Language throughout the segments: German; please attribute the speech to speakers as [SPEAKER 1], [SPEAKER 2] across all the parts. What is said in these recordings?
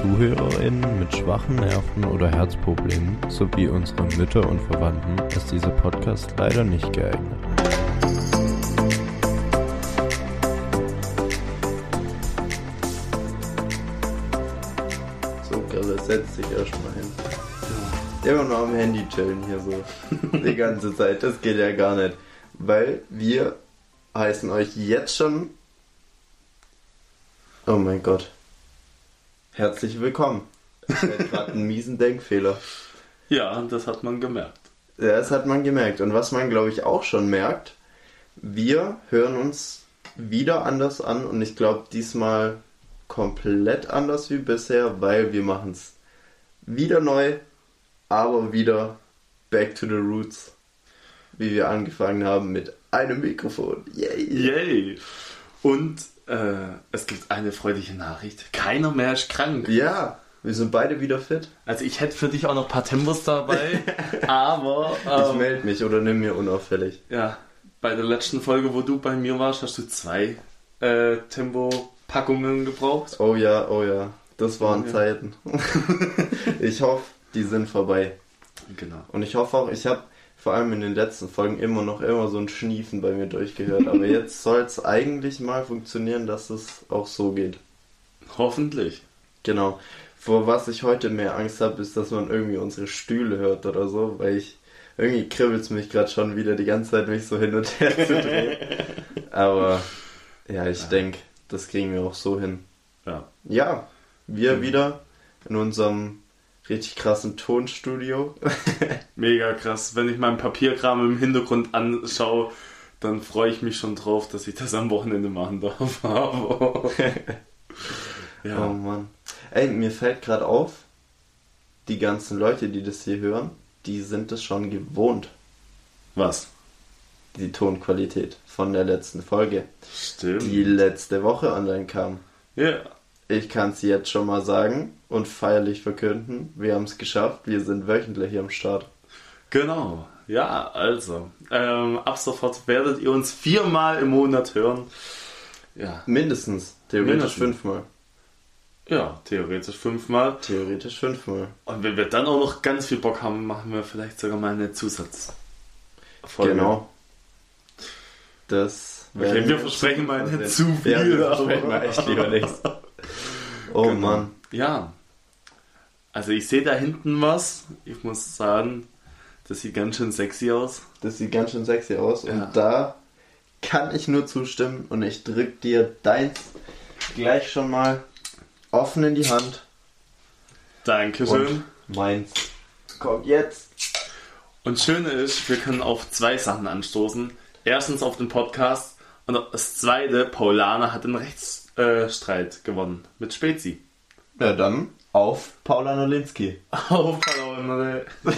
[SPEAKER 1] ZuhörerInnen mit schwachen Nerven oder Herzproblemen sowie unsere Mütter und Verwandten ist dieser Podcast leider nicht geeignet.
[SPEAKER 2] So, Grille, setz dich erstmal hin. Immer noch am Handy chillen hier so. Die ganze Zeit. Das geht ja gar nicht. Weil wir heißen euch jetzt schon. Oh mein Gott. Herzlich willkommen. Ich hatte gerade einen miesen Denkfehler.
[SPEAKER 3] Ja, das hat man gemerkt.
[SPEAKER 2] Ja, das hat man gemerkt. Und was man, glaube ich, auch schon merkt, wir hören uns wieder anders an und ich glaube diesmal komplett anders wie bisher, weil wir machen es wieder neu, aber wieder back to the roots, wie wir angefangen haben mit einem Mikrofon. Yay!
[SPEAKER 3] Yay! Und äh, es gibt eine freudige Nachricht. Keiner mehr ist krank.
[SPEAKER 2] Ja, wir sind beide wieder fit.
[SPEAKER 3] Also ich hätte für dich auch noch ein paar Tempos dabei, aber
[SPEAKER 2] Ich
[SPEAKER 3] ähm,
[SPEAKER 2] melde mich oder nimm mir unauffällig.
[SPEAKER 3] ja, bei der letzten Folge, wo du bei mir warst, hast du zwei äh, Tempo-Packungen gebraucht.
[SPEAKER 2] Oh ja, oh ja, das waren
[SPEAKER 3] Ja.
[SPEAKER 2] Zeiten. ich hoffe, die sind vorbei.
[SPEAKER 3] Genau.
[SPEAKER 2] Und ich hoffe auch, ich habe vor allem in den letzten Folgen immer noch immer so ein Schniefen bei mir durchgehört. Aber jetzt soll es eigentlich mal funktionieren, dass es auch so geht.
[SPEAKER 3] Hoffentlich.
[SPEAKER 2] Genau. Vor was ich heute mehr Angst habe, ist, dass man irgendwie unsere Stühle hört oder so, weil ich irgendwie kribbelt es mich gerade schon wieder die ganze Zeit, mich so hin und her zu drehen. Aber ja, ich denke, das kriegen wir auch so hin.
[SPEAKER 3] Ja.
[SPEAKER 2] Ja, wir
[SPEAKER 3] Mhm.
[SPEAKER 2] wieder in unserem richtig krassen Tonstudio.
[SPEAKER 3] Mega krass. Wenn ich meinen Papierkram im Hintergrund anschaue, dann freue ich mich schon drauf, dass ich das am Wochenende machen darf. Aber
[SPEAKER 2] Oh
[SPEAKER 3] ja.
[SPEAKER 2] Mann. Ey, mir fällt gerade auf, die ganzen Leute, die das hier hören, die sind es schon gewohnt,
[SPEAKER 3] Was?
[SPEAKER 2] die Tonqualität von der letzten Folge,
[SPEAKER 3] Stimmt.
[SPEAKER 2] die letzte Woche online kam.
[SPEAKER 3] Ja.
[SPEAKER 2] Ich kann es jetzt schon mal sagen und feierlich verkünden, wir haben es geschafft, wir sind wöchentlich am Start.
[SPEAKER 3] Genau. Ja, also. Ähm, ab sofort werdet ihr uns viermal im Monat hören. Ja.
[SPEAKER 2] Mindestens, theoretisch
[SPEAKER 3] Mindestens.
[SPEAKER 2] fünfmal.
[SPEAKER 3] Ja, theoretisch fünfmal.
[SPEAKER 2] Theoretisch fünfmal.
[SPEAKER 3] Und wenn wir dann auch noch ganz viel Bock haben, machen wir vielleicht sogar mal eine Zusatz.
[SPEAKER 2] Genau. Das
[SPEAKER 3] Okay, wir versprechen mal nicht zu viel,
[SPEAKER 2] Ja, wir
[SPEAKER 3] aber-
[SPEAKER 2] versprechen mal echt lieber nichts. Oh
[SPEAKER 3] Genau.
[SPEAKER 2] Mann.
[SPEAKER 3] Ja. Also ich sehe da hinten was. Ich muss sagen, das sieht ganz schön sexy aus.
[SPEAKER 2] Das sieht ganz schön sexy aus
[SPEAKER 3] Ja.
[SPEAKER 2] und da kann ich nur zustimmen und ich drück dir deins gleich schon mal offen in die Hand
[SPEAKER 3] Dankeschön.
[SPEAKER 2] und meins kommt jetzt.
[SPEAKER 3] Und Schöne ist, wir können auf zwei Sachen anstoßen. Erstens auf den Podcast und das zweite, Paulana hat den Rechtsstreit gewonnen mit Spezi.
[SPEAKER 2] Ja, dann auf Paula Nolinski.
[SPEAKER 3] Auf Paulana.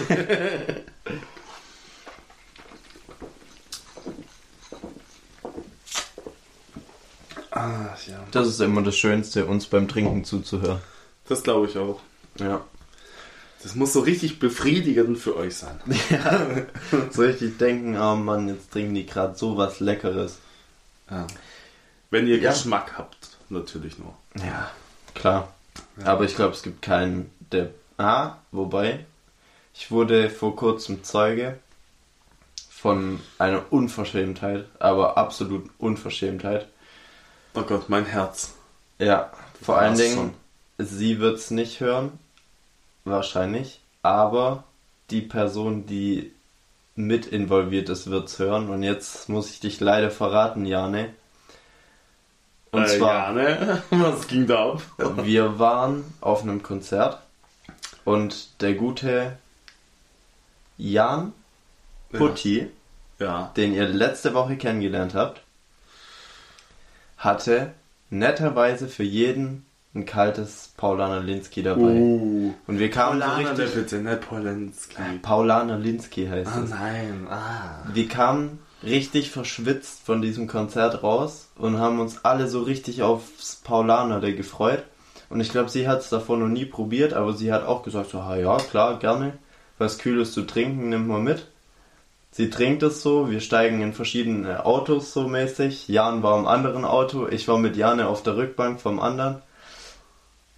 [SPEAKER 3] Ah, ja.
[SPEAKER 2] Das ist immer das Schönste, uns beim Trinken zuzuhören.
[SPEAKER 3] Das glaube ich auch.
[SPEAKER 2] Ja.
[SPEAKER 3] Das muss so richtig befriedigend für euch sein.
[SPEAKER 2] ja. So richtig denken, oh Mann, jetzt trinken die gerade so was Leckeres.
[SPEAKER 3] Ja. Wenn ihr
[SPEAKER 2] Ja.
[SPEAKER 3] Geschmack habt, natürlich nur.
[SPEAKER 2] Ja, klar. Aber ich glaube, es gibt keinen, der. Ah, wobei, ich wurde vor kurzem Zeuge von einer Unverschämtheit, aber absoluten Unverschämtheit.
[SPEAKER 3] Oh Gott, mein Herz.
[SPEAKER 2] Ja, vor
[SPEAKER 3] war's
[SPEAKER 2] allen Dingen, sie wird es nicht hören, wahrscheinlich, aber die Person, die mit involviert ist, wird es hören. Und jetzt muss ich dich leider verraten, Jane. Und
[SPEAKER 3] äh,
[SPEAKER 2] zwar.
[SPEAKER 3] Ja, ne? Was ging da ab?
[SPEAKER 2] Wir waren auf einem Konzert und der gute Jan Putti,
[SPEAKER 3] Ja.
[SPEAKER 2] den ihr letzte Woche kennengelernt habt, hatte netterweise für jeden ein kaltes Paulaner Linsky dabei.
[SPEAKER 3] Uh.
[SPEAKER 2] Und wir kamen
[SPEAKER 3] Paulana,
[SPEAKER 2] so richtig...
[SPEAKER 3] bitte, nicht Polenski.
[SPEAKER 2] Paulaner Linsky heißt
[SPEAKER 3] Ah,
[SPEAKER 2] es.
[SPEAKER 3] nein. Ah.
[SPEAKER 2] Wir kamen richtig verschwitzt von diesem Konzert raus und haben uns alle so richtig aufs Paulaner der gefreut. Und ich glaube, sie hat es davor noch nie probiert, aber sie hat auch gesagt, so, ah, ja, klar, gerne. Was Kühles zu trinken, nimmt man mit. Sie trinkt es so, wir steigen in verschiedene Autos so mäßig. Jan war im anderen Auto, ich war mit Jane auf der Rückbank vom anderen.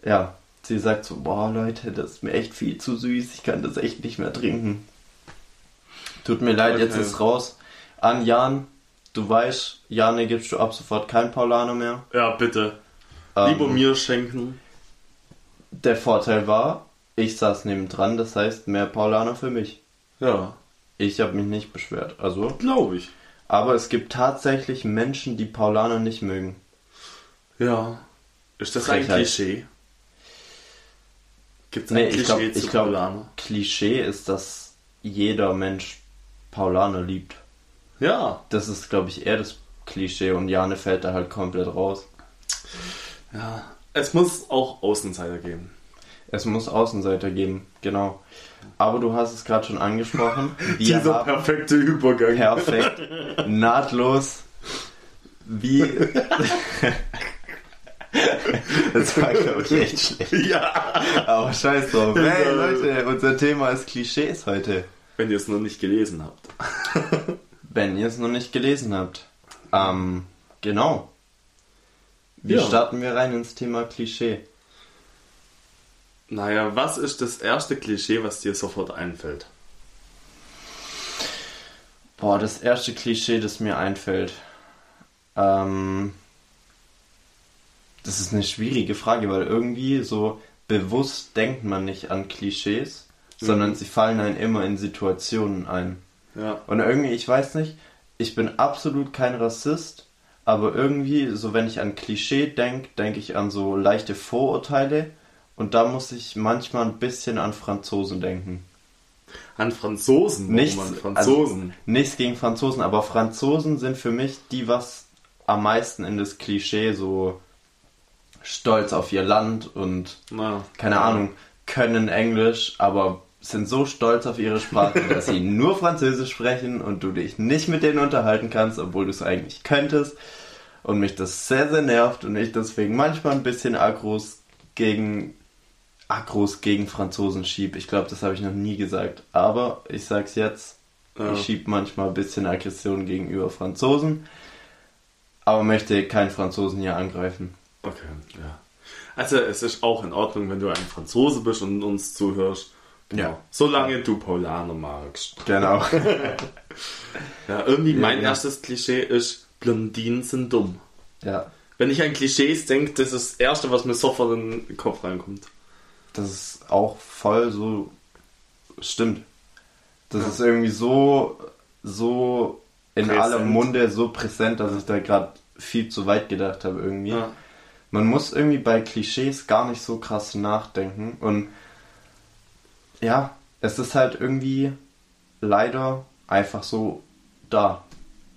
[SPEAKER 2] Ja, sie sagt so, boah Leute, das ist mir echt viel zu süß, ich kann das echt nicht mehr trinken. Tut mir leid, jetzt
[SPEAKER 3] Okay.
[SPEAKER 2] ist raus. An Jan, du weißt, Jane gibst du ab sofort kein Paulaner mehr.
[SPEAKER 3] Ja, bitte.
[SPEAKER 2] Ähm,
[SPEAKER 3] Lieber mir schenken.
[SPEAKER 2] Der Vorteil war, ich saß nebendran, das heißt mehr Paulaner für mich.
[SPEAKER 3] Ja,
[SPEAKER 2] Ich habe mich nicht beschwert, also.
[SPEAKER 3] glaube ich.
[SPEAKER 2] Aber es gibt tatsächlich Menschen, die Paulaner nicht mögen.
[SPEAKER 3] Ja. Ist das ein
[SPEAKER 2] Frechheit.
[SPEAKER 3] Klischee? Gibt es ein
[SPEAKER 2] Nee,
[SPEAKER 3] Klischee
[SPEAKER 2] ich glaube,
[SPEAKER 3] zu
[SPEAKER 2] ich glaub,
[SPEAKER 3] Paulaner?
[SPEAKER 2] Klischee ist, dass jeder Mensch Paulaner liebt.
[SPEAKER 3] Ja.
[SPEAKER 2] Das ist, glaube ich, eher das Klischee und Jane fällt da halt komplett raus.
[SPEAKER 3] Ja. Es muss auch Außenseiter geben.
[SPEAKER 2] Es muss Außenseiter geben, genau. Aber du hast es gerade schon angesprochen.
[SPEAKER 3] Dieser perfekte Übergang.
[SPEAKER 2] perfekt, nahtlos, wie. das war, glaube ich, echt schlecht.
[SPEAKER 3] Ja.
[SPEAKER 2] Aber scheiß drauf. Hey Leute, unser Thema ist Klischees heute.
[SPEAKER 3] Wenn ihr es noch nicht gelesen habt.
[SPEAKER 2] Wenn ihr es noch nicht gelesen habt. Ähm, genau. Wie
[SPEAKER 3] Ja.
[SPEAKER 2] starten wir rein ins Thema Klischee?
[SPEAKER 3] Naja, was ist das erste Klischee, was dir sofort einfällt?
[SPEAKER 2] Boah, das erste Klischee, das mir einfällt. Ähm, das ist eine schwierige Frage, weil irgendwie so bewusst denkt man nicht an Klischees, sondern sie fallen einem immer in Situationen ein.
[SPEAKER 3] Ja.
[SPEAKER 2] Und irgendwie, ich weiß nicht, ich bin absolut kein Rassist, aber irgendwie, so wenn ich an Klischee denke, denke ich an so leichte Vorurteile und da muss ich manchmal ein bisschen an Franzosen denken.
[SPEAKER 3] An Franzosen,
[SPEAKER 2] Nichts,
[SPEAKER 3] an Franzosen.
[SPEAKER 2] Also, nichts gegen Franzosen, aber Franzosen sind für mich die, was am meisten in das Klischee so stolz auf ihr Land und
[SPEAKER 3] Na,
[SPEAKER 2] keine Ahnung, können Englisch, aber sind so stolz auf ihre Sprache, dass sie nur Französisch sprechen und du dich nicht mit denen unterhalten kannst, obwohl du es eigentlich könntest. Und mich das sehr, sehr nervt und ich deswegen manchmal ein bisschen Agros gegen Agros gegen Franzosen schieb. Ich glaube, das habe ich noch nie gesagt. Aber ich sag's jetzt,
[SPEAKER 3] Ja.
[SPEAKER 2] ich schieb manchmal ein bisschen Aggression gegenüber Franzosen, aber möchte keinen Franzosen hier angreifen.
[SPEAKER 3] Okay, ja. Also es ist auch in Ordnung, wenn du ein Franzose bist und uns zuhörst.
[SPEAKER 2] Ja.
[SPEAKER 3] Solange du Paulaner magst.
[SPEAKER 2] Genau.
[SPEAKER 3] Ja, irgendwie
[SPEAKER 2] Ja,
[SPEAKER 3] mein
[SPEAKER 2] ja.
[SPEAKER 3] erstes Klischee ist, Blondinen sind dumm.
[SPEAKER 2] ja.
[SPEAKER 3] Wenn ich an Klischees denke, das ist das Erste, was mir sofort in den Kopf reinkommt.
[SPEAKER 2] das ist auch voll so stimmt. Das
[SPEAKER 3] Ja.
[SPEAKER 2] ist irgendwie so so in
[SPEAKER 3] Präsent.
[SPEAKER 2] aller Munde so präsent, dass ich da gerade viel zu weit gedacht habe irgendwie.
[SPEAKER 3] Ja.
[SPEAKER 2] Man muss irgendwie bei Klischees gar nicht so krass nachdenken und ja, es ist halt irgendwie leider einfach so da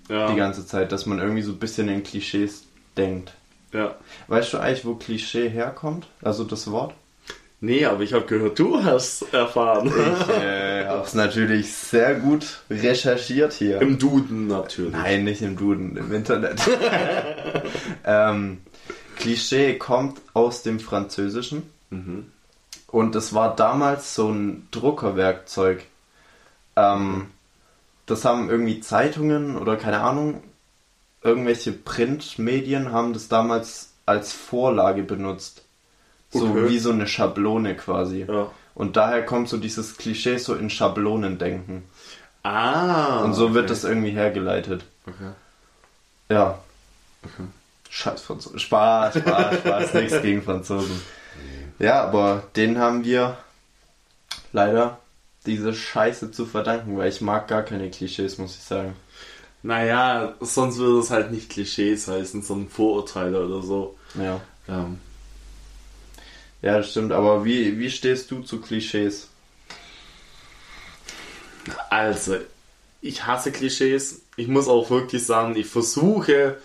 [SPEAKER 3] Ja.
[SPEAKER 2] die ganze Zeit, dass man irgendwie so ein bisschen in Klischees denkt.
[SPEAKER 3] ja.
[SPEAKER 2] Weißt du eigentlich, wo Klischee herkommt? Also das Wort?
[SPEAKER 3] Nee, aber ich habe gehört, du hast erfahren.
[SPEAKER 2] Ich äh, habe es natürlich sehr gut recherchiert hier.
[SPEAKER 3] Im Duden natürlich.
[SPEAKER 2] Nein, nicht im Duden, im Internet. ähm, Klischee kommt aus dem Französischen
[SPEAKER 3] Mhm.
[SPEAKER 2] Und es war damals so ein Druckerwerkzeug. Ähm, das haben irgendwie Zeitungen oder keine Ahnung, irgendwelche Printmedien haben das damals als Vorlage benutzt. So
[SPEAKER 3] Okay.
[SPEAKER 2] wie so eine Schablone quasi.
[SPEAKER 3] Ja.
[SPEAKER 2] Und daher kommt so dieses Klischee so in Schablonen denken.
[SPEAKER 3] Ah.
[SPEAKER 2] Und so wird
[SPEAKER 3] okay.
[SPEAKER 2] das irgendwie hergeleitet.
[SPEAKER 3] Okay.
[SPEAKER 2] Ja. Scheiß Franzosen. Spaß, Spaß, Spaß, nichts gegen Franzosen. Ja, aber denen haben wir leider diese Scheiße zu verdanken, weil ich mag gar keine Klischees, muss ich sagen.
[SPEAKER 3] Naja, sonst würde es halt nicht Klischees heißen, sondern Vorurteile oder so.
[SPEAKER 2] Ja.
[SPEAKER 3] Ähm,
[SPEAKER 2] Ja, das stimmt, aber wie, wie stehst du zu Klischees?
[SPEAKER 3] Also, ich hasse Klischees. Ich muss auch wirklich sagen, ich versuche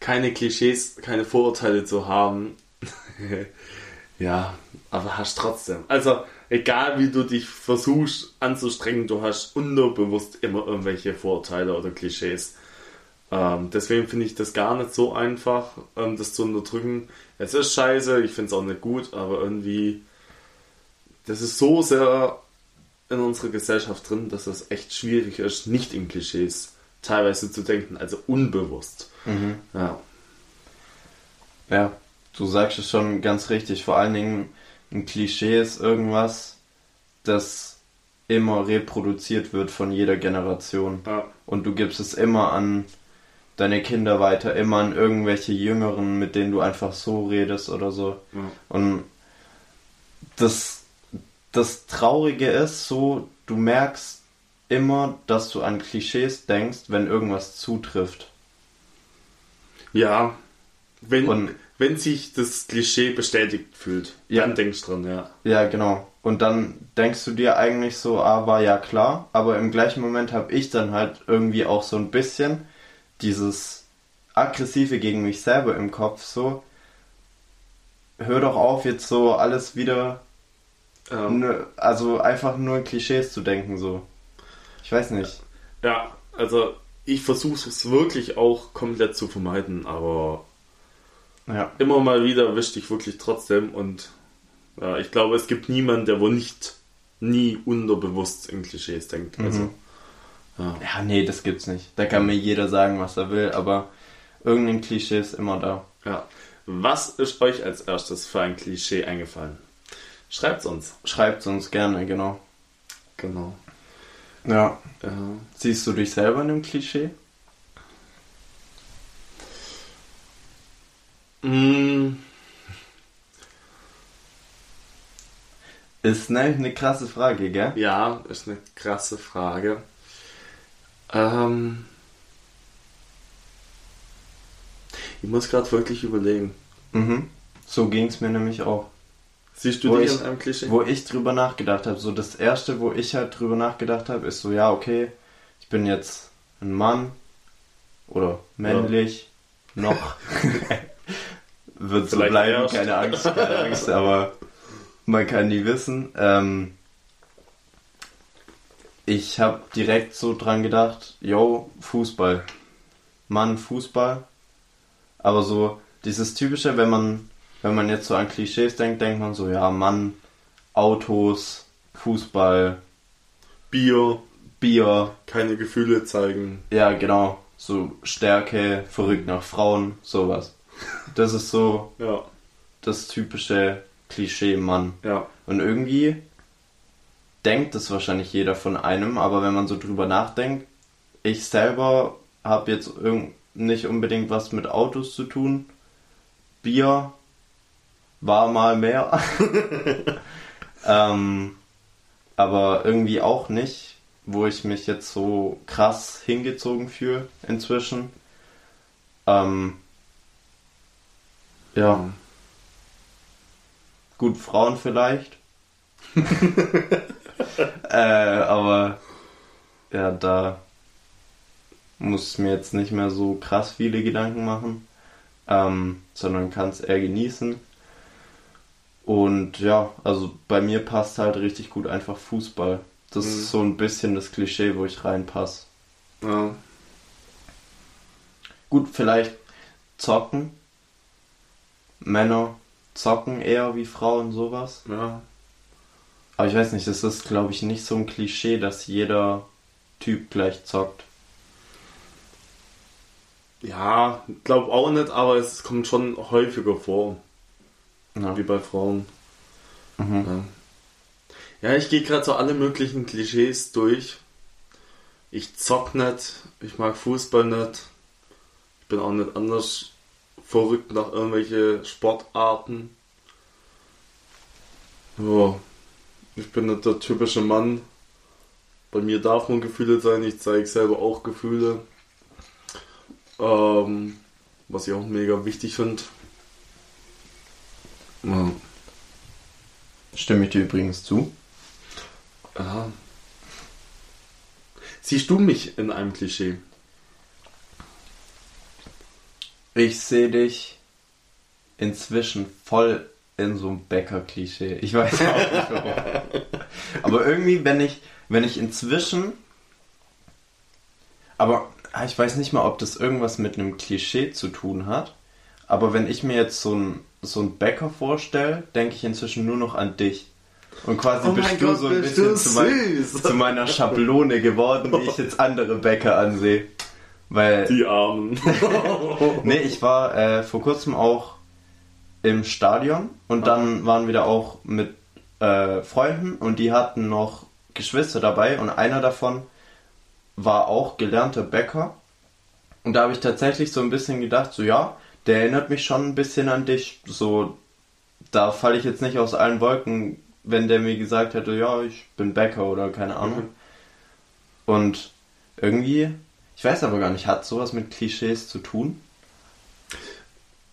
[SPEAKER 3] keine Klischees, keine Vorurteile zu haben. ja, aber hast trotzdem. Also, egal wie du dich versuchst anzustrengen, du hast unterbewusst immer irgendwelche Vorurteile oder Klischees. Ähm, deswegen finde ich das gar nicht so einfach, ähm, das zu unterdrücken. Es ist scheiße, ich finde es auch nicht gut, aber irgendwie, das ist so sehr in unserer Gesellschaft drin, dass es echt schwierig ist, nicht in Klischees teilweise zu denken, also unbewusst. Ja.
[SPEAKER 2] Ja, du sagst es schon ganz richtig. Vor allen Dingen, ein Klischee ist irgendwas, das immer reproduziert wird von jeder Generation.
[SPEAKER 3] Ja.
[SPEAKER 2] Und du gibst es immer an deine Kinder weiter, immer an irgendwelche Jüngeren, mit denen du einfach so redest oder so.
[SPEAKER 3] Ja.
[SPEAKER 2] Und das, das Traurige ist so, du merkst immer, dass du an Klischees denkst, wenn irgendwas zutrifft.
[SPEAKER 3] Ja, wenn,
[SPEAKER 2] Und-
[SPEAKER 3] wenn sich das Klischee bestätigt fühlt,
[SPEAKER 2] Ja.
[SPEAKER 3] dann denkst du dran, ja.
[SPEAKER 2] Ja, genau. Und dann denkst du dir eigentlich so, ah, war ja klar, aber im gleichen Moment habe ich dann halt irgendwie auch so ein bisschen dieses aggressive gegen mich selber im Kopf, so, hör doch auf, jetzt so alles wieder,
[SPEAKER 3] Ähm,
[SPEAKER 2] nö- also einfach nur in Klischees zu denken, so. Ich weiß nicht.
[SPEAKER 3] ja, also ich versuche es wirklich auch komplett zu vermeiden, aber
[SPEAKER 2] Ja.
[SPEAKER 3] immer mal wieder wischt ich wirklich trotzdem und ja, ich glaube, es gibt niemanden, der wohl nicht nie unterbewusst in Klischees denkt. Also,
[SPEAKER 2] Mhm.
[SPEAKER 3] ja.
[SPEAKER 2] Ja, nee, das gibt's nicht. Da kann mir jeder sagen, was er will, aber irgendein Klischee ist immer da.
[SPEAKER 3] ja. Was ist euch als erstes für ein Klischee eingefallen? Schreibt's uns.
[SPEAKER 2] Schreibt uns gerne, genau.
[SPEAKER 3] Genau.
[SPEAKER 2] Ja.
[SPEAKER 3] Ja.
[SPEAKER 2] Siehst du dich selber in einem Klischee? Ist nämlich eine krasse Frage, gell?
[SPEAKER 3] ja, ist eine krasse Frage. Ähm, ich muss gerade wirklich überlegen.
[SPEAKER 2] Mhm. So ging's mir nämlich auch.
[SPEAKER 3] Siehst du
[SPEAKER 2] Wo
[SPEAKER 3] dich
[SPEAKER 2] ich-
[SPEAKER 3] in einem Klischee?
[SPEAKER 2] Wo ich drüber nachgedacht habe, so das erste, wo ich halt drüber nachgedacht habe, ist so, ja, okay, ich bin jetzt ein Mann oder männlich, noch. Wird so bleiben,
[SPEAKER 3] erst.
[SPEAKER 2] keine Angst, keine Angst, aber man kann nie wissen. Ähm, ich habe direkt so dran gedacht, yo, Fußball. Mann, Fußball. Aber so dieses typische, wenn man, wenn man jetzt so an Klischees denkt, denkt man so, ja, Mann, Autos, Fußball,
[SPEAKER 3] Bier,
[SPEAKER 2] Bier,
[SPEAKER 3] keine Gefühle zeigen.
[SPEAKER 2] ja, genau, so Stärke, verrückt nach Frauen, sowas. Das ist so
[SPEAKER 3] Ja,
[SPEAKER 2] das typische Klischee Mann.
[SPEAKER 3] ja.
[SPEAKER 2] Und irgendwie denkt es wahrscheinlich jeder von einem, aber wenn man so drüber nachdenkt, ich selber habe jetzt nicht unbedingt was mit Autos zu tun. Bier war mal mehr. ähm, aber irgendwie auch nicht, wo ich mich jetzt so krass hingezogen fühle inzwischen. Ähm, ja. Gut, Frauen vielleicht. äh, aber ja, da muss ich mir jetzt nicht mehr so krass viele Gedanken machen, ähm, sondern kann es eher genießen. Und ja, also bei mir passt halt richtig gut einfach Fußball. Das
[SPEAKER 3] Mhm.
[SPEAKER 2] ist so ein bisschen das Klischee, wo ich reinpasse.
[SPEAKER 3] ja.
[SPEAKER 2] Gut, vielleicht zocken. Männer zocken eher wie Frauen sowas.
[SPEAKER 3] ja.
[SPEAKER 2] Aber ich weiß nicht, das ist glaube ich nicht so ein Klischee, dass jeder Typ gleich zockt.
[SPEAKER 3] Ja, glaub auch nicht, aber es kommt schon häufiger vor,
[SPEAKER 2] Ja.
[SPEAKER 3] wie bei Frauen.
[SPEAKER 2] Mhm.
[SPEAKER 3] Ja, ja ich gehe gerade so alle möglichen Klischees durch. Ich zock nicht, ich mag Fußball nicht. Ich bin auch nicht anders verrückt nach irgendwelche Sportarten. Ja, ich bin nicht der typische Mann. Bei mir darf man Gefühle sein, ich zeige selber auch Gefühle. Ähm, was ich auch mega wichtig finde. Ja.
[SPEAKER 2] Stimme ich dir übrigens zu.
[SPEAKER 3] Aha. Siehst du mich in einem Klischee?
[SPEAKER 2] Ich sehe dich inzwischen voll in so einem Bäcker-Klischee. Ich weiß auch nicht warum. Aber irgendwie, wenn ich, wenn ich inzwischen. Aber ah, ich weiß nicht mal, ob das irgendwas mit einem Klischee zu tun hat. Aber wenn ich mir jetzt so einen so einen Bäcker vorstelle, denke ich inzwischen nur noch an dich. Und quasi
[SPEAKER 3] Oh
[SPEAKER 2] bist du
[SPEAKER 3] Gott,
[SPEAKER 2] so ein bisschen zu, mein, zu meiner Schablone geworden, wie ich jetzt andere Bäcker ansehe. Weil
[SPEAKER 3] Die Armen.
[SPEAKER 2] Nee, ich war äh, vor kurzem auch im Stadion und dann waren wir da auch mit äh, Freunden und die hatten noch Geschwister dabei und einer davon war auch gelernter Bäcker. Und da habe ich tatsächlich so ein bisschen gedacht, so ja, der erinnert mich schon ein bisschen an dich. So, da falle ich jetzt nicht aus allen Wolken, wenn der mir gesagt hätte, ja, ich bin Bäcker oder keine Ahnung.
[SPEAKER 3] Mhm.
[SPEAKER 2] Und irgendwie, ich weiß aber gar nicht, hat sowas mit Klischees zu tun?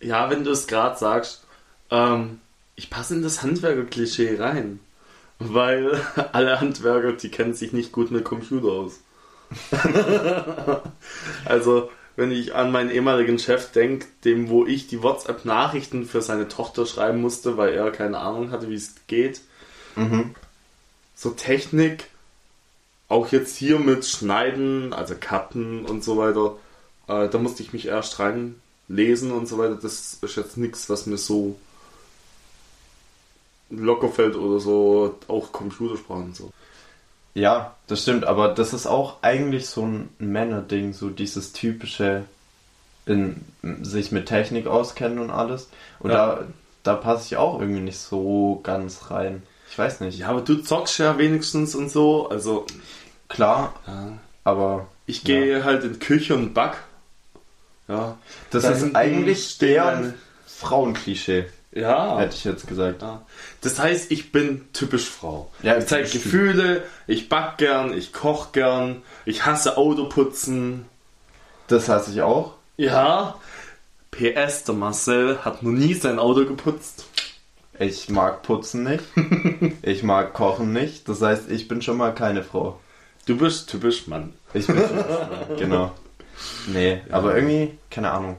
[SPEAKER 3] Ja, wenn du es gerade sagst, ähm, ich passe in das Handwerker-Klischee rein. Weil alle Handwerker, die kennen sich nicht gut mit Computer aus. also, wenn ich an meinen ehemaligen Chef denke, dem, wo ich die WhatsApp-Nachrichten für seine Tochter schreiben musste, weil er keine Ahnung hatte, wie es geht.
[SPEAKER 2] Mhm.
[SPEAKER 3] So Technik, auch jetzt hier mit Schneiden, also Cutten und so weiter, äh, da musste ich mich erst reinlesen und so weiter. Das ist jetzt nichts, was mir so locker fällt oder so, auch Computersprachen und so.
[SPEAKER 2] Ja, das stimmt, aber das ist auch eigentlich so ein Männerding, so dieses typische in sich mit Technik auskennen und alles. Und
[SPEAKER 3] Ja.
[SPEAKER 2] da, da passe ich auch irgendwie nicht so ganz rein. Ich weiß nicht.
[SPEAKER 3] Ja, aber du zockst ja wenigstens und so, also
[SPEAKER 2] Klar,
[SPEAKER 3] ja.
[SPEAKER 2] aber
[SPEAKER 3] ich gehe halt in die Küche und back. Ja.
[SPEAKER 2] das
[SPEAKER 3] Da
[SPEAKER 2] ist eigentlich der Frauenklischee,
[SPEAKER 3] Ja.
[SPEAKER 2] hätte ich jetzt gesagt.
[SPEAKER 3] Ja. Das heißt, ich bin typisch Frau.
[SPEAKER 2] Ja,
[SPEAKER 3] ich zeige. Gefühle, ich back gern, ich koch gern, ich hasse Autoputzen.
[SPEAKER 2] Das hasse ich auch.
[SPEAKER 3] Ja. PS, der Marcel hat noch nie sein Auto geputzt.
[SPEAKER 2] Ich mag Putzen nicht. ich mag Kochen nicht. Das heißt, ich bin schon mal keine Frau.
[SPEAKER 3] Du bist typisch Mann.
[SPEAKER 2] Ich bin schon, genau. Nee, aber irgendwie, keine Ahnung.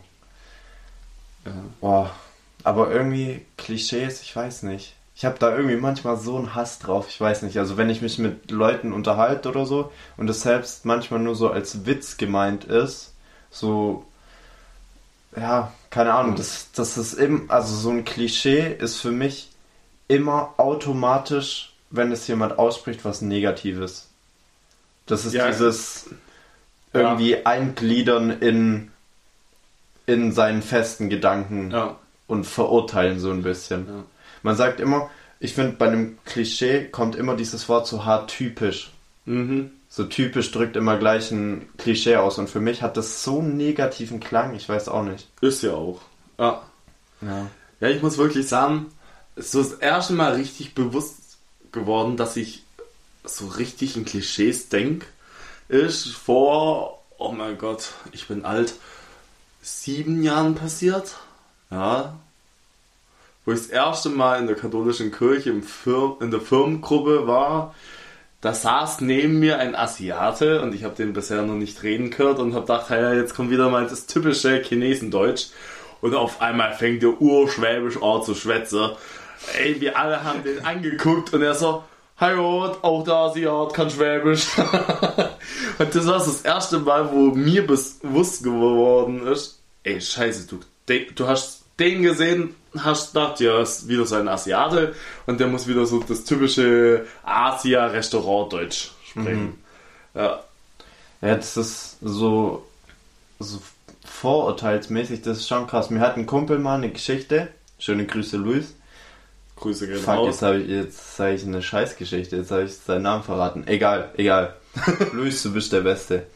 [SPEAKER 3] Ja.
[SPEAKER 2] Boah, aber irgendwie Klischees, ich weiß nicht. Ich habe da irgendwie manchmal so einen Hass drauf, ich weiß nicht. Also wenn ich mich mit Leuten unterhalte oder so und es selbst manchmal nur so als Witz gemeint ist, so, ja, keine Ahnung, das, das ist eben, also so ein Klischee ist für mich immer automatisch, wenn es jemand ausspricht, was Negatives. Das ist
[SPEAKER 3] Ja.
[SPEAKER 2] dieses irgendwie eingliedern in, in seinen festen Gedanken
[SPEAKER 3] Ja.
[SPEAKER 2] und verurteilen so ein bisschen.
[SPEAKER 3] Ja.
[SPEAKER 2] Man sagt immer, ich finde bei einem Klischee kommt immer dieses Wort so hart typisch.
[SPEAKER 3] Mhm.
[SPEAKER 2] So typisch drückt immer gleich ein Klischee aus und für mich hat das so einen negativen Klang, ich weiß auch nicht.
[SPEAKER 3] Ist ja auch. Ja.
[SPEAKER 2] Ja.
[SPEAKER 3] Ja, ich muss wirklich sagen, es ist so das erste Mal richtig bewusst geworden, dass ich so richtig in Klischees denke, ist vor, oh mein Gott, ich bin alt, sieben Jahren passiert. Ja. Wo ich das erste Mal in der katholischen Kirche in der Firmengruppe war, da saß neben mir ein Asiate und ich habe den bisher noch nicht reden gehört und habe gedacht, ja, jetzt kommt wieder mal das typische Chinesendeutsch. Und auf einmal fängt der urschwäbisch an zu schwätzen. Ey, wir alle haben den angeguckt und er so, Hallo, auch der Asiat kann Schwäbisch. und das war das erste Mal, wo mir bewusst geworden ist, ey, scheiße, du, du hast den gesehen, hast gedacht, ja, ist wieder so ein Asiate und der muss wieder so das typische Asia-Restaurant-Deutsch sprechen. Ja,
[SPEAKER 2] Ja, das ist so, so vorurteilsmäßig, das ist schon krass. Mir hat ein Kumpel mal eine Geschichte, schöne Grüße Luis.
[SPEAKER 3] Grüße gehen
[SPEAKER 2] Fuck,
[SPEAKER 3] raus.
[SPEAKER 2] jetzt habe ich, jetzt sage ich eine Scheißgeschichte, jetzt habe ich seinen Namen verraten. Egal, egal. Luis, du bist der Beste.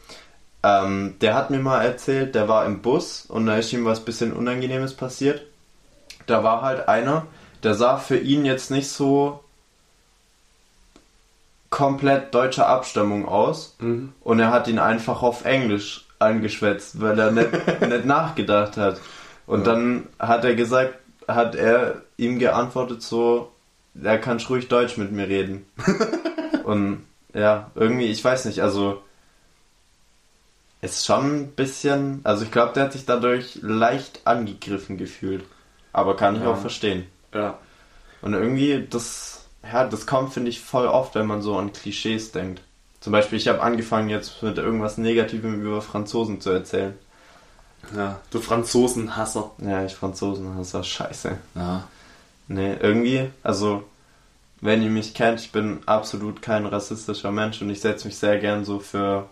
[SPEAKER 2] Ähm, der hat mir mal erzählt, der war im Bus und da ist ihm was bisschen Unangenehmes passiert. Da war halt einer, der sah für ihn jetzt nicht so komplett deutscher Abstammung aus
[SPEAKER 3] Mhm.
[SPEAKER 2] und er hat ihn einfach auf Englisch angeschwätzt, weil er nicht, nicht nachgedacht hat. Und
[SPEAKER 3] Ja.
[SPEAKER 2] dann hat er gesagt, hat er ihm geantwortet so, er kann ruhig Deutsch mit mir reden. und ja, irgendwie, ich weiß nicht, also ist schon ein bisschen, also ich glaube, der hat sich dadurch leicht angegriffen gefühlt. Aber kann ich
[SPEAKER 3] Ja.
[SPEAKER 2] auch verstehen.
[SPEAKER 3] Ja.
[SPEAKER 2] Und irgendwie, das, ja, das kommt, finde ich, voll oft, wenn man so an Klischees denkt. Zum Beispiel, ich habe angefangen jetzt mit irgendwas Negativem über Franzosen zu erzählen.
[SPEAKER 3] ja, du Franzosenhasser.
[SPEAKER 2] Ja, ich Franzosen hasse scheiße.
[SPEAKER 3] Ja.
[SPEAKER 2] Nee, irgendwie, also, wenn ihr mich kennt, ich bin absolut kein rassistischer Mensch und ich setze mich sehr gern so für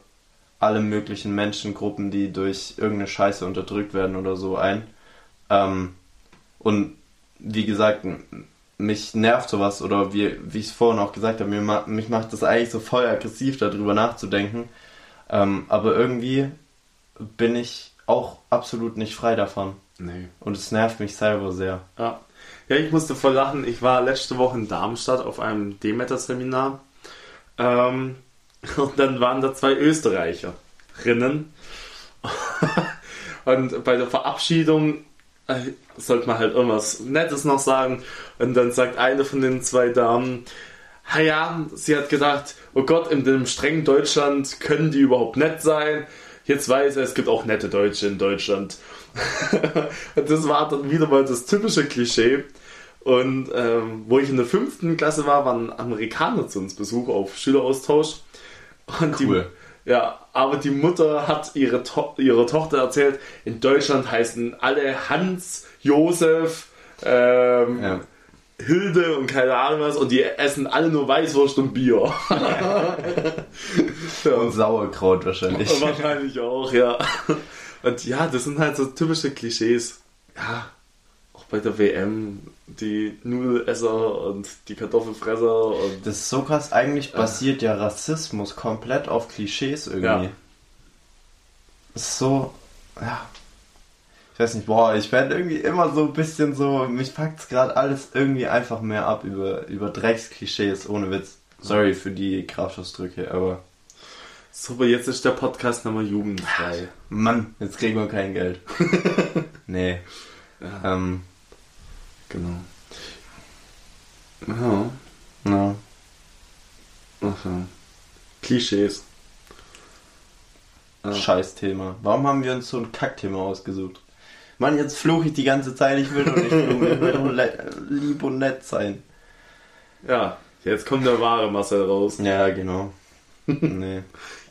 [SPEAKER 2] alle möglichen Menschengruppen, die durch irgendeine Scheiße unterdrückt werden oder so ein. Ähm, und wie gesagt, mich nervt sowas oder wie, wie ich es vorhin auch gesagt habe, mir mich macht das eigentlich so voll aggressiv, darüber nachzudenken. Ähm, aber irgendwie bin ich auch absolut nicht frei davon.
[SPEAKER 3] Nee.
[SPEAKER 2] Und es nervt mich selber sehr.
[SPEAKER 3] Ja. ja, ich musste voll lachen. Ich war letzte Woche in Darmstadt auf einem Demeter-Seminar. Ähm, und dann waren da zwei Österreicherinnen. und bei der Verabschiedung sollte man halt irgendwas Nettes noch sagen. Und dann sagt eine von den zwei Damen, ja, sie hat gedacht, oh Gott, in dem strengen Deutschland können die überhaupt nett sein. Jetzt weiß er, es gibt auch nette Deutsche in Deutschland. Das war dann wieder mal das typische Klischee. Und ähm, wo ich in der fünften Klasse war, waren Amerikaner zu uns Besuch auf Schüleraustausch. Und
[SPEAKER 2] Cool.
[SPEAKER 3] Die, ja, aber die Mutter hat ihre, to ihrer Tochter erzählt, in Deutschland heißen alle Hans, Josef, ähm,
[SPEAKER 2] Ja.
[SPEAKER 3] Hilde und keine Ahnung was und die essen alle nur Weißwurst und Bier.
[SPEAKER 2] Und Sauerkraut wahrscheinlich.
[SPEAKER 3] Wahrscheinlich auch, ja. Und ja, das sind halt so typische Klischees. Ja, auch bei der WM, die Nudelesser und die Kartoffelfresser und
[SPEAKER 2] Das ist so krass. Eigentlich basiert ja Rassismus komplett auf Klischees irgendwie.
[SPEAKER 3] Ja.
[SPEAKER 2] Ist so, ja. Ich weiß nicht, boah, ich werde irgendwie immer so ein bisschen so, mich packt's gerade alles irgendwie einfach mehr ab über, über Drecksklischees, ohne Witz. Sorry für die Kraftausdrücke, aber
[SPEAKER 3] so, aber jetzt ist der Podcast nochmal jugendfrei.
[SPEAKER 2] Mann, jetzt kriegen wir kein Geld. nee.
[SPEAKER 3] Ja,
[SPEAKER 2] Ähm,
[SPEAKER 3] genau. Ja,
[SPEAKER 2] na.
[SPEAKER 3] ach ja. Klischees. Ja.
[SPEAKER 2] Scheiß Thema. Warum haben wir uns so ein Kackthema ausgesucht? Mann, jetzt fluche ich die ganze Zeit, ich will doch nicht fluchen, ich will doch le- lieb und nett sein.
[SPEAKER 3] Ja, jetzt kommt der wahre Marcel raus.
[SPEAKER 2] Ja, genau. Nee.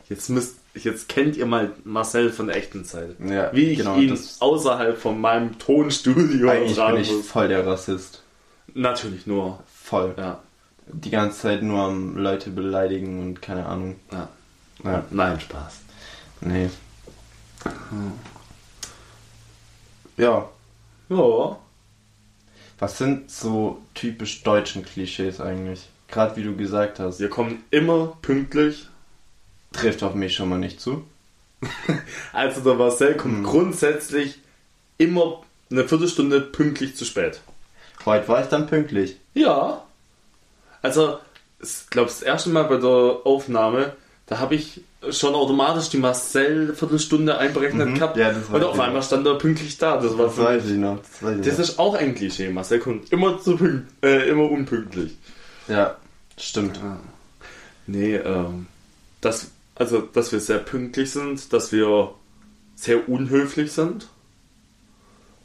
[SPEAKER 3] Jetzt müsst, jetzt kennt ihr mal Marcel von der echten Zeit.
[SPEAKER 2] Ja,
[SPEAKER 3] Wie ich
[SPEAKER 2] genau,
[SPEAKER 3] ihn außerhalb von meinem Tonstudio
[SPEAKER 2] Eigentlich bin ich
[SPEAKER 3] muss.
[SPEAKER 2] voll der Rassist.
[SPEAKER 3] Natürlich nur.
[SPEAKER 2] Voll.
[SPEAKER 3] Ja.
[SPEAKER 2] Die ganze Zeit nur am Leute beleidigen und keine Ahnung.
[SPEAKER 3] ja.
[SPEAKER 2] Ja,
[SPEAKER 3] Nein, Spaß.
[SPEAKER 2] nee. Ja,
[SPEAKER 3] Ja.
[SPEAKER 2] was sind so typisch deutschen Klischees eigentlich? Gerade wie du gesagt hast.
[SPEAKER 3] Wir kommen immer pünktlich.
[SPEAKER 2] Trifft auf mich schon mal nicht zu.
[SPEAKER 3] Also der Marcel kommt
[SPEAKER 2] Hm.
[SPEAKER 3] grundsätzlich immer eine Viertelstunde pünktlich zu spät.
[SPEAKER 2] Heute war ich dann pünktlich.
[SPEAKER 3] Ja. Also, ich glaube, das erste Mal bei der Aufnahme, da habe ich schon automatisch die Marcel-Viertelstunde einberechnet
[SPEAKER 2] Mhm.
[SPEAKER 3] gehabt.
[SPEAKER 2] Ja, das
[SPEAKER 3] und auf einmal stand er pünktlich da. Das war
[SPEAKER 2] Das weiß ich noch. Das, weiß ich
[SPEAKER 3] das
[SPEAKER 2] noch.
[SPEAKER 3] ist auch ein Klischee. Marcel kommt immer zu äh, immer unpünktlich.
[SPEAKER 2] Ja, stimmt.
[SPEAKER 3] Nee, ähm, dass, also, dass wir sehr pünktlich sind, dass wir sehr unhöflich sind.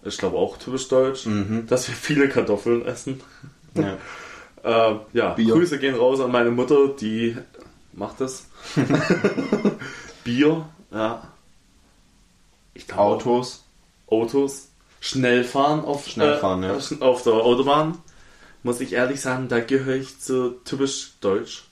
[SPEAKER 3] Ich glaube auch typisch deutsch.
[SPEAKER 2] Mhm.
[SPEAKER 3] Dass wir viele Kartoffeln essen.
[SPEAKER 2] Ja.
[SPEAKER 3] Äh, ja. Grüße gehen raus an meine Mutter, die macht das. Bier, ja. Ich glaube,
[SPEAKER 2] Autos.
[SPEAKER 3] Autos. Schnell fahren auf,
[SPEAKER 2] Schnell fahren,
[SPEAKER 3] äh,
[SPEAKER 2] ja.
[SPEAKER 3] auf der Autobahn. Muss ich ehrlich sagen, da gehöre ich zu typisch deutsch.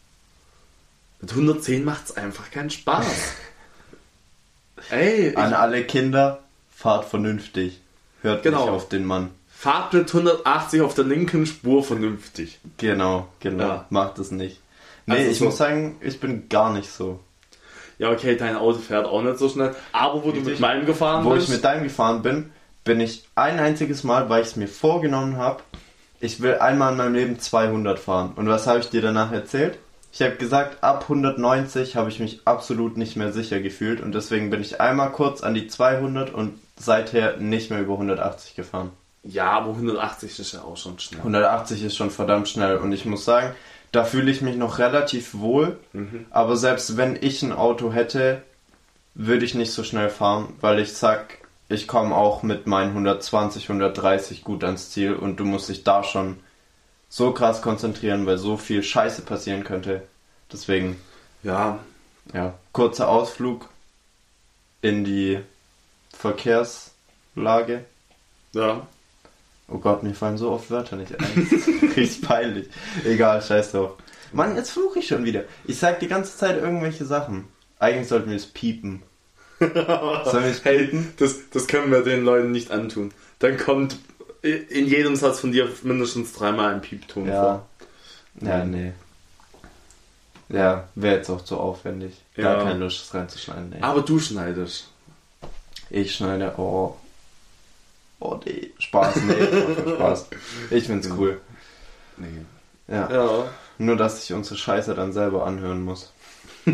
[SPEAKER 3] Mit 110 macht es einfach keinen Spaß. Ey,
[SPEAKER 2] An alle Kinder, fahrt vernünftig. Hört
[SPEAKER 3] Genau.
[SPEAKER 2] nicht auf den Mann.
[SPEAKER 3] fahrt mit 180 auf der linken Spur vernünftig.
[SPEAKER 2] Genau, genau.
[SPEAKER 3] Ja.
[SPEAKER 2] Macht es nicht. Nee,
[SPEAKER 3] Also
[SPEAKER 2] ich
[SPEAKER 3] so-
[SPEAKER 2] muss sagen, ich bin gar nicht so.
[SPEAKER 3] Ja, okay, dein Auto fährt auch nicht so schnell. Aber wo du
[SPEAKER 2] Richtig.
[SPEAKER 3] mit meinem gefahren
[SPEAKER 2] Wo
[SPEAKER 3] bist.
[SPEAKER 2] ich mit deinem gefahren bin, bin ich ein einziges Mal, weil ich es mir vorgenommen habe, ich will einmal in meinem Leben 200 fahren. Und was habe ich dir danach erzählt? Ich habe gesagt, ab 190 habe ich mich absolut nicht mehr sicher gefühlt und deswegen bin ich einmal kurz an die 200 und seither nicht mehr über 180 gefahren.
[SPEAKER 3] Ja, aber 180 ist ja auch schon schnell.
[SPEAKER 2] 180 ist schon verdammt schnell und ich muss sagen, da fühle ich mich noch relativ wohl, aber selbst wenn ich ein Auto hätte, würde ich nicht so schnell fahren, weil ich sag, ich komme auch mit meinen 120, 130 gut ans Ziel und du musst dich da schon so krass konzentrieren, weil so viel Scheiße passieren könnte. Deswegen,
[SPEAKER 3] Ja,
[SPEAKER 2] ja, kurzer Ausflug in die Verkehrslage.
[SPEAKER 3] ja.
[SPEAKER 2] Oh Gott, mir fallen so oft Wörter nicht ein. Richtig peinlich. Egal, scheiß drauf. Mann, jetzt fluche ich schon wieder. Ich sag die ganze Zeit irgendwelche Sachen. Eigentlich sollten wir es piepen. Sollen wir es
[SPEAKER 3] Hey,
[SPEAKER 2] piepen?
[SPEAKER 3] das, das können wir den Leuten nicht antun. Dann kommt in jedem Satz von dir mindestens dreimal ein Piepton
[SPEAKER 2] Ja. Ja, nee. Ja, wäre jetzt auch zu aufwendig. Gar
[SPEAKER 3] Ja.
[SPEAKER 2] keine Lust, das reinzuschneiden. Nee.
[SPEAKER 3] vor. Aber du schneidest.
[SPEAKER 2] Ich schneide, oh. Oh, nee. Spaß, nee, Spaß. Ich find's cool.
[SPEAKER 3] Nee.
[SPEAKER 2] Ja.
[SPEAKER 3] Ja.
[SPEAKER 2] Nur, dass ich unsere Scheiße dann selber anhören muss.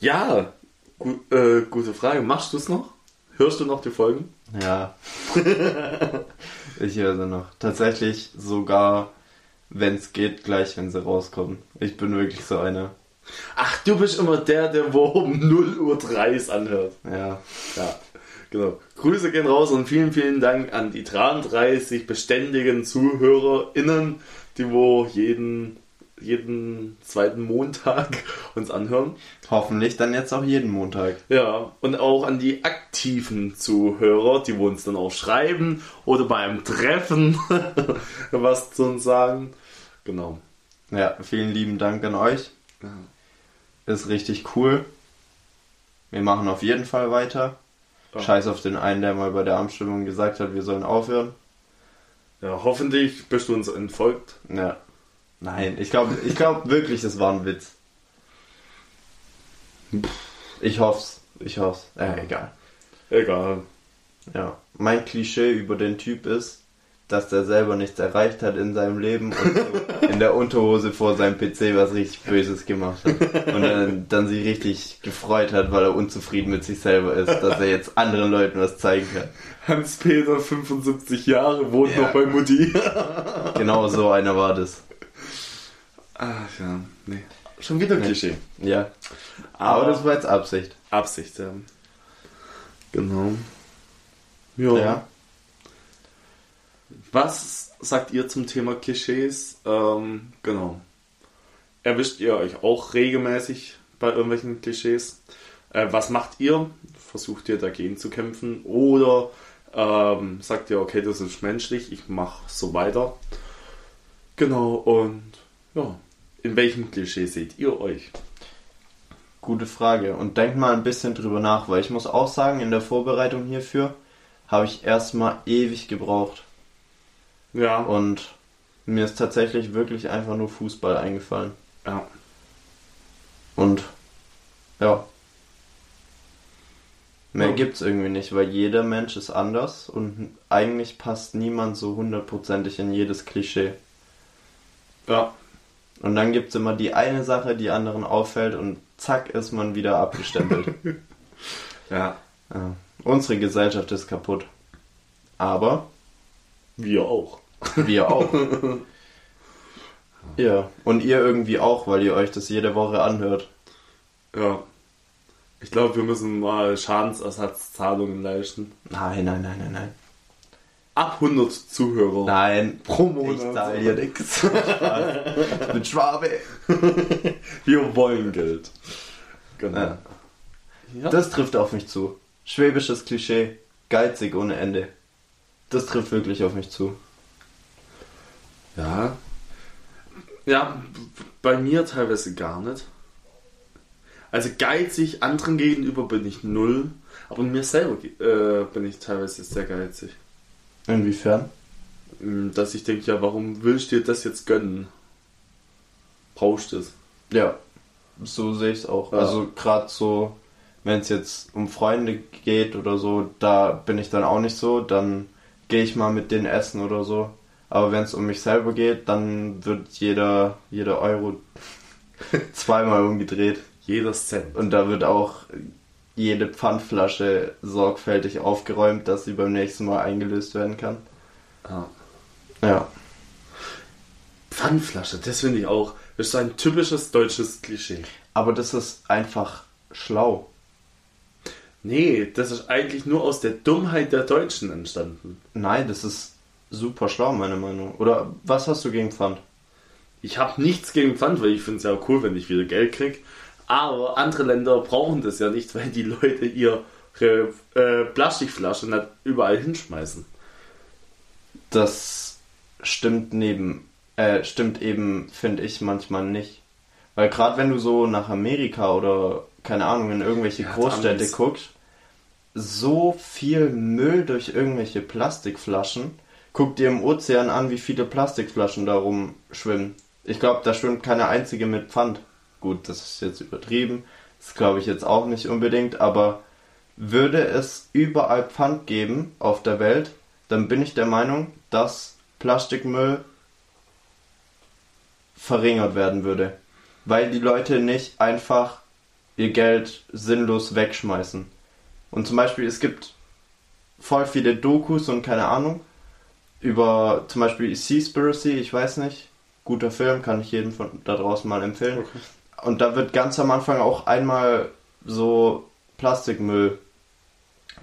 [SPEAKER 3] Ja, gu äh, gute Frage. Machst du es noch? Hörst du noch die Folgen?
[SPEAKER 2] Ja. ich höre sie noch. Tatsächlich sogar, wenn es geht, gleich, wenn sie rauskommen. Ich bin wirklich so einer.
[SPEAKER 3] Ach, du bist immer der, der wo um 0 Uhr 3 es anhört.
[SPEAKER 2] Ja.
[SPEAKER 3] Ja, genau. Grüße gehen raus und vielen, vielen Dank an die 33 beständigen ZuhörerInnen, die wo jeden, jeden zweiten Montag uns anhören.
[SPEAKER 2] Hoffentlich dann jetzt auch jeden Montag.
[SPEAKER 3] Ja, und auch an die aktiven Zuhörer, die uns dann auch schreiben oder bei einem Treffen was zu uns sagen. Genau.
[SPEAKER 2] Ja, vielen lieben Dank an euch. Ist richtig cool. Wir machen auf jeden Fall weiter.
[SPEAKER 3] Ja.
[SPEAKER 2] Scheiß auf den einen, der mal bei der Abstimmung gesagt hat, wir sollen aufhören.
[SPEAKER 3] Ja, hoffentlich bist du uns entfolgt.
[SPEAKER 2] Ja. Nein, ich glaube ich glaub wirklich, es war ein Witz. Ich hoff's. Ich hoff's. Äh, egal.
[SPEAKER 3] Egal.
[SPEAKER 2] Ja. Mein Klischee über den Typ ist, dass der selber nichts erreicht hat in seinem Leben und so in der Unterhose vor seinem PC was richtig Böses gemacht hat. Und dann, dann sich richtig gefreut hat, weil er unzufrieden mit sich selber ist, dass er jetzt anderen Leuten was zeigen kann.
[SPEAKER 3] Hans-Peter, 75 Jahre, wohnt
[SPEAKER 2] Ja.
[SPEAKER 3] noch bei Mutti.
[SPEAKER 2] Genau so einer war das.
[SPEAKER 3] Ach ja, nee. Schon wieder Klischee.
[SPEAKER 2] Ja. Aber das war jetzt Absicht.
[SPEAKER 3] Absicht, ja. Genau. Ja.
[SPEAKER 2] Ja.
[SPEAKER 3] Was sagt ihr zum Thema Klischees? Ähm, genau. Erwischt ihr euch auch regelmäßig bei irgendwelchen Klischees? Äh, was macht ihr? Versucht ihr dagegen zu kämpfen? Oder ähm, sagt ihr, okay, das ist menschlich, ich mache so weiter? Genau, und ja, in welchem Klischee seht ihr euch?
[SPEAKER 2] Gute Frage. Und denkt mal ein bisschen drüber nach, weil ich muss auch sagen, in der Vorbereitung hierfür habe ich erstmal ewig gebraucht.
[SPEAKER 3] Ja,
[SPEAKER 2] Und mir ist tatsächlich wirklich einfach nur Fußball eingefallen.
[SPEAKER 3] ja.
[SPEAKER 2] Und ja. Mehr
[SPEAKER 3] Ja.
[SPEAKER 2] gibt's irgendwie nicht, weil jeder Mensch ist anders und eigentlich passt niemand so hundertprozentig in jedes Klischee.
[SPEAKER 3] ja.
[SPEAKER 2] Und dann gibt's immer die eine Sache, die anderen auffällt und zack ist man wieder abgestempelt.
[SPEAKER 3] ja.
[SPEAKER 2] ja. Unsere Gesellschaft ist kaputt. Aber
[SPEAKER 3] Wir auch.
[SPEAKER 2] wir auch. ja, und ihr irgendwie auch, weil ihr euch das jede Woche anhört.
[SPEAKER 3] Ja. Ich glaube, wir müssen mal Schadensersatzzahlungen leisten.
[SPEAKER 2] Nein, nein, nein, nein, nein.
[SPEAKER 3] Ab 100 Zuhörer.
[SPEAKER 2] Nein,
[SPEAKER 3] Pro
[SPEAKER 2] ich
[SPEAKER 3] Monat.
[SPEAKER 2] zahle hier nix. Ich bin Schwabe.
[SPEAKER 3] Wir wollen Geld. Genau.
[SPEAKER 2] Ja.
[SPEAKER 3] Ja.
[SPEAKER 2] Das trifft auf mich zu. Schwäbisches Klischee, geizig ohne Ende. Das trifft wirklich auf mich zu.
[SPEAKER 3] ja. Ja, bei mir teilweise gar nicht. Also geizig anderen gegenüber bin ich null, aber mir selber äh, bin ich teilweise sehr geizig.
[SPEAKER 2] Inwiefern?
[SPEAKER 3] Mm, Dass ich denke, ja, warum willst du dir das jetzt gönnen? Brauchst du es?
[SPEAKER 2] Ja, so sehe ich es auch.
[SPEAKER 3] Ja.
[SPEAKER 2] Also gerade so, wenn es jetzt um Freunde geht oder so, da bin ich dann auch nicht so. Dann gehe ich mal mit denen essen oder so. Aber wenn es um mich selber geht, dann wird jeder, jeder Euro zweimal umgedreht.
[SPEAKER 3] Jeder Cent.
[SPEAKER 2] Und da wird auch jede Pfandflasche sorgfältig aufgeräumt, dass sie beim nächsten Mal eingelöst werden kann.
[SPEAKER 3] Ja.
[SPEAKER 2] Ja.
[SPEAKER 3] Pfandflasche, das finde ich auch. Das ist ein typisches deutsches Klischee.
[SPEAKER 2] Aber das ist einfach schlau.
[SPEAKER 3] Nee, das ist eigentlich nur aus der Dummheit der Deutschen entstanden.
[SPEAKER 2] Nein, das ist super schlau, meine Meinung. Oder was hast du gegen Pfand?
[SPEAKER 3] Ich habe nichts gegen Pfand, weil ich finde es ja cool, wenn ich wieder Geld krieg. Aber andere Länder brauchen das ja nicht, weil die Leute ihre äh, Plastikflaschen nicht überall hinschmeißen.
[SPEAKER 2] Das stimmt neben, äh, stimmt eben, finde ich, manchmal nicht. Weil gerade wenn du so nach Amerika oder, keine Ahnung, in irgendwelche
[SPEAKER 3] Ja,
[SPEAKER 2] Großstädte guckst, so viel Müll durch irgendwelche Plastikflaschen. Guck dir im Ozean an, wie viele Plastikflaschen da rumschwimmen. Ich glaube, da schwimmt keine einzige mit Pfand. Gut, das ist jetzt übertrieben. Das glaube ich jetzt auch nicht unbedingt, aber würde es überall Pfand geben auf der Welt, dann bin ich der Meinung, dass Plastikmüll verringert werden würde. Weil die Leute nicht einfach ihr Geld sinnlos wegschmeißen. Und zum Beispiel, es gibt voll viele Dokus und keine Ahnung über zum Beispiel Seaspiracy, ich weiß nicht, guter Film, kann ich jedem von da draußen mal empfehlen.
[SPEAKER 3] Okay.
[SPEAKER 2] Und da wird ganz am Anfang auch einmal so Plastikmüll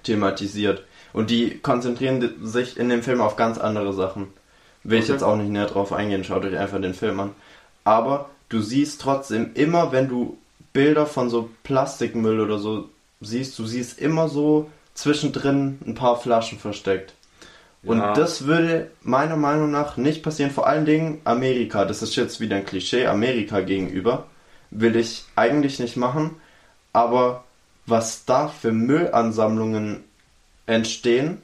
[SPEAKER 2] thematisiert. Und die konzentrieren sich in dem Film auf ganz andere Sachen. Will ich
[SPEAKER 3] Okay.
[SPEAKER 2] jetzt auch nicht näher drauf eingehen, schaut euch einfach den Film an. Aber du siehst trotzdem immer, wenn du Bilder von so Plastikmüll oder so siehst, du siehst immer so zwischendrin ein paar Flaschen versteckt. Und
[SPEAKER 3] Ja.
[SPEAKER 2] das würde meiner Meinung nach nicht passieren. Vor allen Dingen Amerika. Das ist jetzt wieder ein Klischee Amerika gegenüber. Will ich eigentlich nicht machen. Aber was da für Müllansammlungen entstehen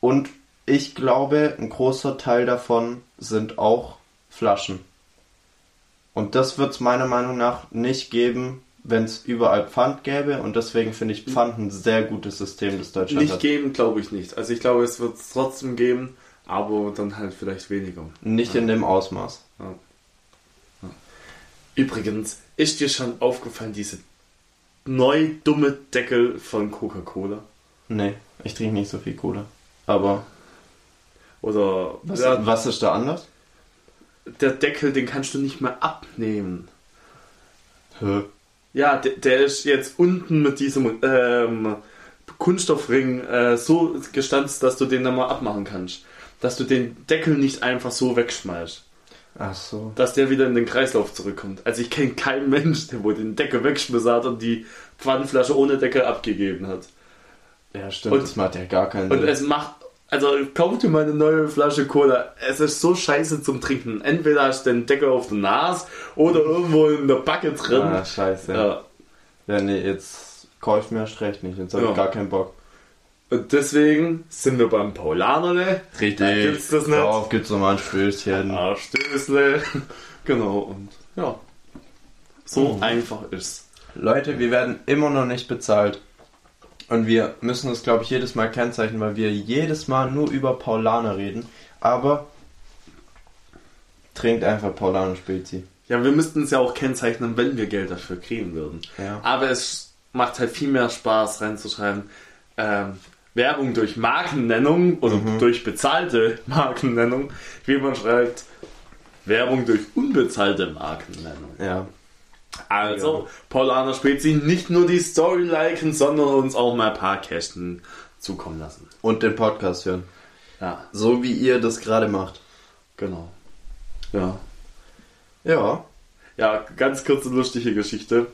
[SPEAKER 2] und ich glaube, ein großer Teil davon sind auch Flaschen. Und das wird es meiner Meinung nach nicht geben, wenn es überall Pfand gäbe. Und deswegen finde ich Pfand ein sehr gutes System, das Deutschland
[SPEAKER 3] Nicht
[SPEAKER 2] hat.
[SPEAKER 3] geben, glaube ich nicht. Also ich glaube, es wird es trotzdem geben, aber dann halt vielleicht weniger.
[SPEAKER 2] Nicht in dem Ausmaß.
[SPEAKER 3] Übrigens, ist dir schon aufgefallen, diese neu dumme Deckel von Coca-Cola?
[SPEAKER 2] Nee, ich trinke nicht so viel Cola. Aber
[SPEAKER 3] Oder
[SPEAKER 2] was,
[SPEAKER 3] ja,
[SPEAKER 2] was ist da anders?
[SPEAKER 3] der Deckel, den kannst du nicht mehr abnehmen.
[SPEAKER 2] Hä?
[SPEAKER 3] Ja, der, der ist jetzt unten mit diesem ähm, Kunststoffring äh, so gestanzt, dass du den dann mal abmachen kannst. Dass du den Deckel nicht einfach so wegschmeißt.
[SPEAKER 2] Ach so.
[SPEAKER 3] Dass der wieder in den Kreislauf zurückkommt. Also ich kenne keinen Mensch, der wohl den Deckel wegschmissen hat und die Pfannenflasche ohne Deckel abgegeben hat.
[SPEAKER 2] Ja, stimmt.
[SPEAKER 3] Und-
[SPEAKER 2] das macht ja gar keinen
[SPEAKER 3] Und
[SPEAKER 2] Sinn.
[SPEAKER 3] es macht, also kauf dir mal eine neue Flasche Cola. Es ist so scheiße zum Trinken. Entweder hast du den Deckel auf der Nase oder irgendwo in der Backe drin.
[SPEAKER 2] ah, scheiße.
[SPEAKER 3] Ja.
[SPEAKER 2] Ja, nee, jetzt kauf ich mir erst recht nicht. Jetzt hab
[SPEAKER 3] Ja.
[SPEAKER 2] ich gar keinen Bock.
[SPEAKER 3] Und deswegen sind wir beim Paulaner, ne? Da gibt's das nicht.
[SPEAKER 2] Darauf gibt's nochmal ein Stößchen.
[SPEAKER 3] Ah, Stößle. genau, und ja. So
[SPEAKER 2] Mhm.
[SPEAKER 3] einfach ist's.
[SPEAKER 2] Leute, wir werden immer noch nicht bezahlt. Und wir müssen das, glaube ich, jedes Mal kennzeichnen, weil wir jedes Mal nur über Paulaner reden. Aber trinkt einfach Paulaner Spezi.
[SPEAKER 3] Ja, wir müssten es ja auch kennzeichnen, wenn wir Geld dafür kriegen würden.
[SPEAKER 2] Ja.
[SPEAKER 3] Aber es macht halt viel mehr Spaß reinzuschreiben. Ähm, Werbung durch Markennennung oder
[SPEAKER 2] Mhm.
[SPEAKER 3] durch bezahlte Markennennung, wie man schreibt, Werbung durch unbezahlte Markennennung.
[SPEAKER 2] Ja.
[SPEAKER 3] Also,
[SPEAKER 2] Ja.
[SPEAKER 3] Paulaner Spezi, nicht nur die Story liken, sondern uns auch mal ein paar Kästen zukommen lassen.
[SPEAKER 2] Und den Podcast hören.
[SPEAKER 3] Ja,
[SPEAKER 2] So wie ihr das gerade macht.
[SPEAKER 3] genau. Ja.
[SPEAKER 2] Ja.
[SPEAKER 3] Ja, ganz kurze lustige Geschichte.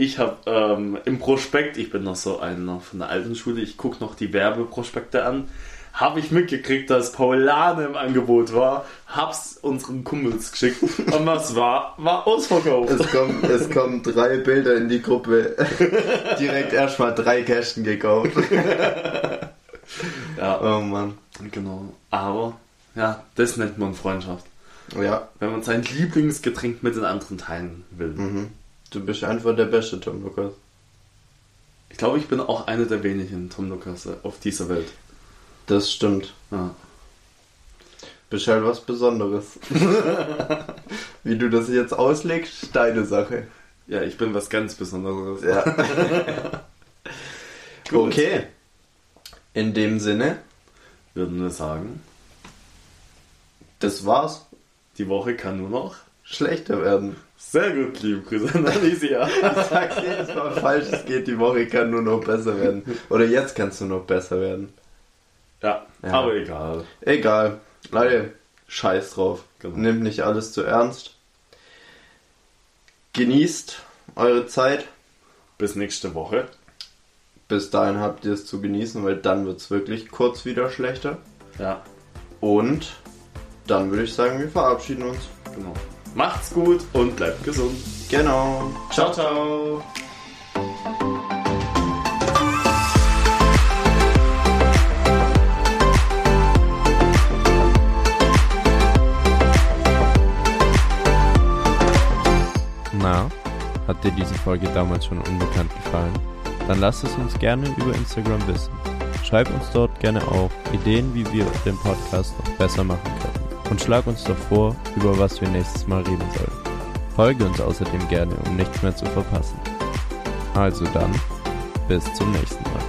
[SPEAKER 3] Ich habe ähm, im Prospekt, ich bin noch so einer von der alten Schule, ich gucke noch die Werbeprospekte an, habe ich mitgekriegt, dass Paulane im Angebot war, hab's unseren Kumpels geschickt und was war? War ausverkauft.
[SPEAKER 2] Es kommen, es kommen drei Bilder in die Gruppe. Direkt erstmal drei Kästen gekauft.
[SPEAKER 3] Ja,
[SPEAKER 2] Oh Mann.
[SPEAKER 3] genau. Aber, ja, das nennt man Freundschaft.
[SPEAKER 2] Ja.
[SPEAKER 3] Wenn man sein Lieblingsgetränk mit den anderen teilen will.
[SPEAKER 2] Mhm. Du bist einfach der beste Tom Lukas.
[SPEAKER 3] Ich glaube, ich bin auch einer der wenigen Tom Lukas auf dieser Welt.
[SPEAKER 2] Das stimmt.
[SPEAKER 3] Ja.
[SPEAKER 2] Bist halt was Besonderes. Wie du das jetzt auslegst, deine Sache.
[SPEAKER 3] ja, ich bin was ganz Besonderes.
[SPEAKER 2] Ja. Okay. In dem Sinne,
[SPEAKER 3] Würden wir sagen,
[SPEAKER 2] das war's.
[SPEAKER 3] die Woche kann nur noch
[SPEAKER 2] Schlechter werden.
[SPEAKER 3] Sehr gut, liebe Grüße an Alicia.
[SPEAKER 2] Ich sag's jedes Mal falsch, es geht, die Woche kann nur noch besser werden. Oder jetzt kannst du noch besser werden.
[SPEAKER 3] ja,
[SPEAKER 2] Ja.
[SPEAKER 3] aber egal.
[SPEAKER 2] Egal. Leute, scheiß drauf.
[SPEAKER 3] Genau.
[SPEAKER 2] Nehmt nicht alles zu ernst. Genießt eure Zeit.
[SPEAKER 3] Bis nächste Woche.
[SPEAKER 2] Bis dahin habt ihr es zu genießen, weil dann wird es wirklich kurz wieder schlechter.
[SPEAKER 3] Ja,
[SPEAKER 2] Und dann würde ich sagen, wir verabschieden uns.
[SPEAKER 3] genau. Macht's gut und bleibt gesund.
[SPEAKER 2] Genau.
[SPEAKER 3] Ciao, ciao.
[SPEAKER 2] Na, hat dir diese Folge damals schon unbekannt gefallen? Dann lass es uns gerne über Instagram wissen. Schreib uns dort gerne auch Ideen, wie wir den Podcast noch besser machen können. Und schlag uns doch vor, über was wir nächstes Mal reden sollen. Folge uns außerdem gerne, um nichts mehr zu verpassen. Also dann, bis zum nächsten Mal.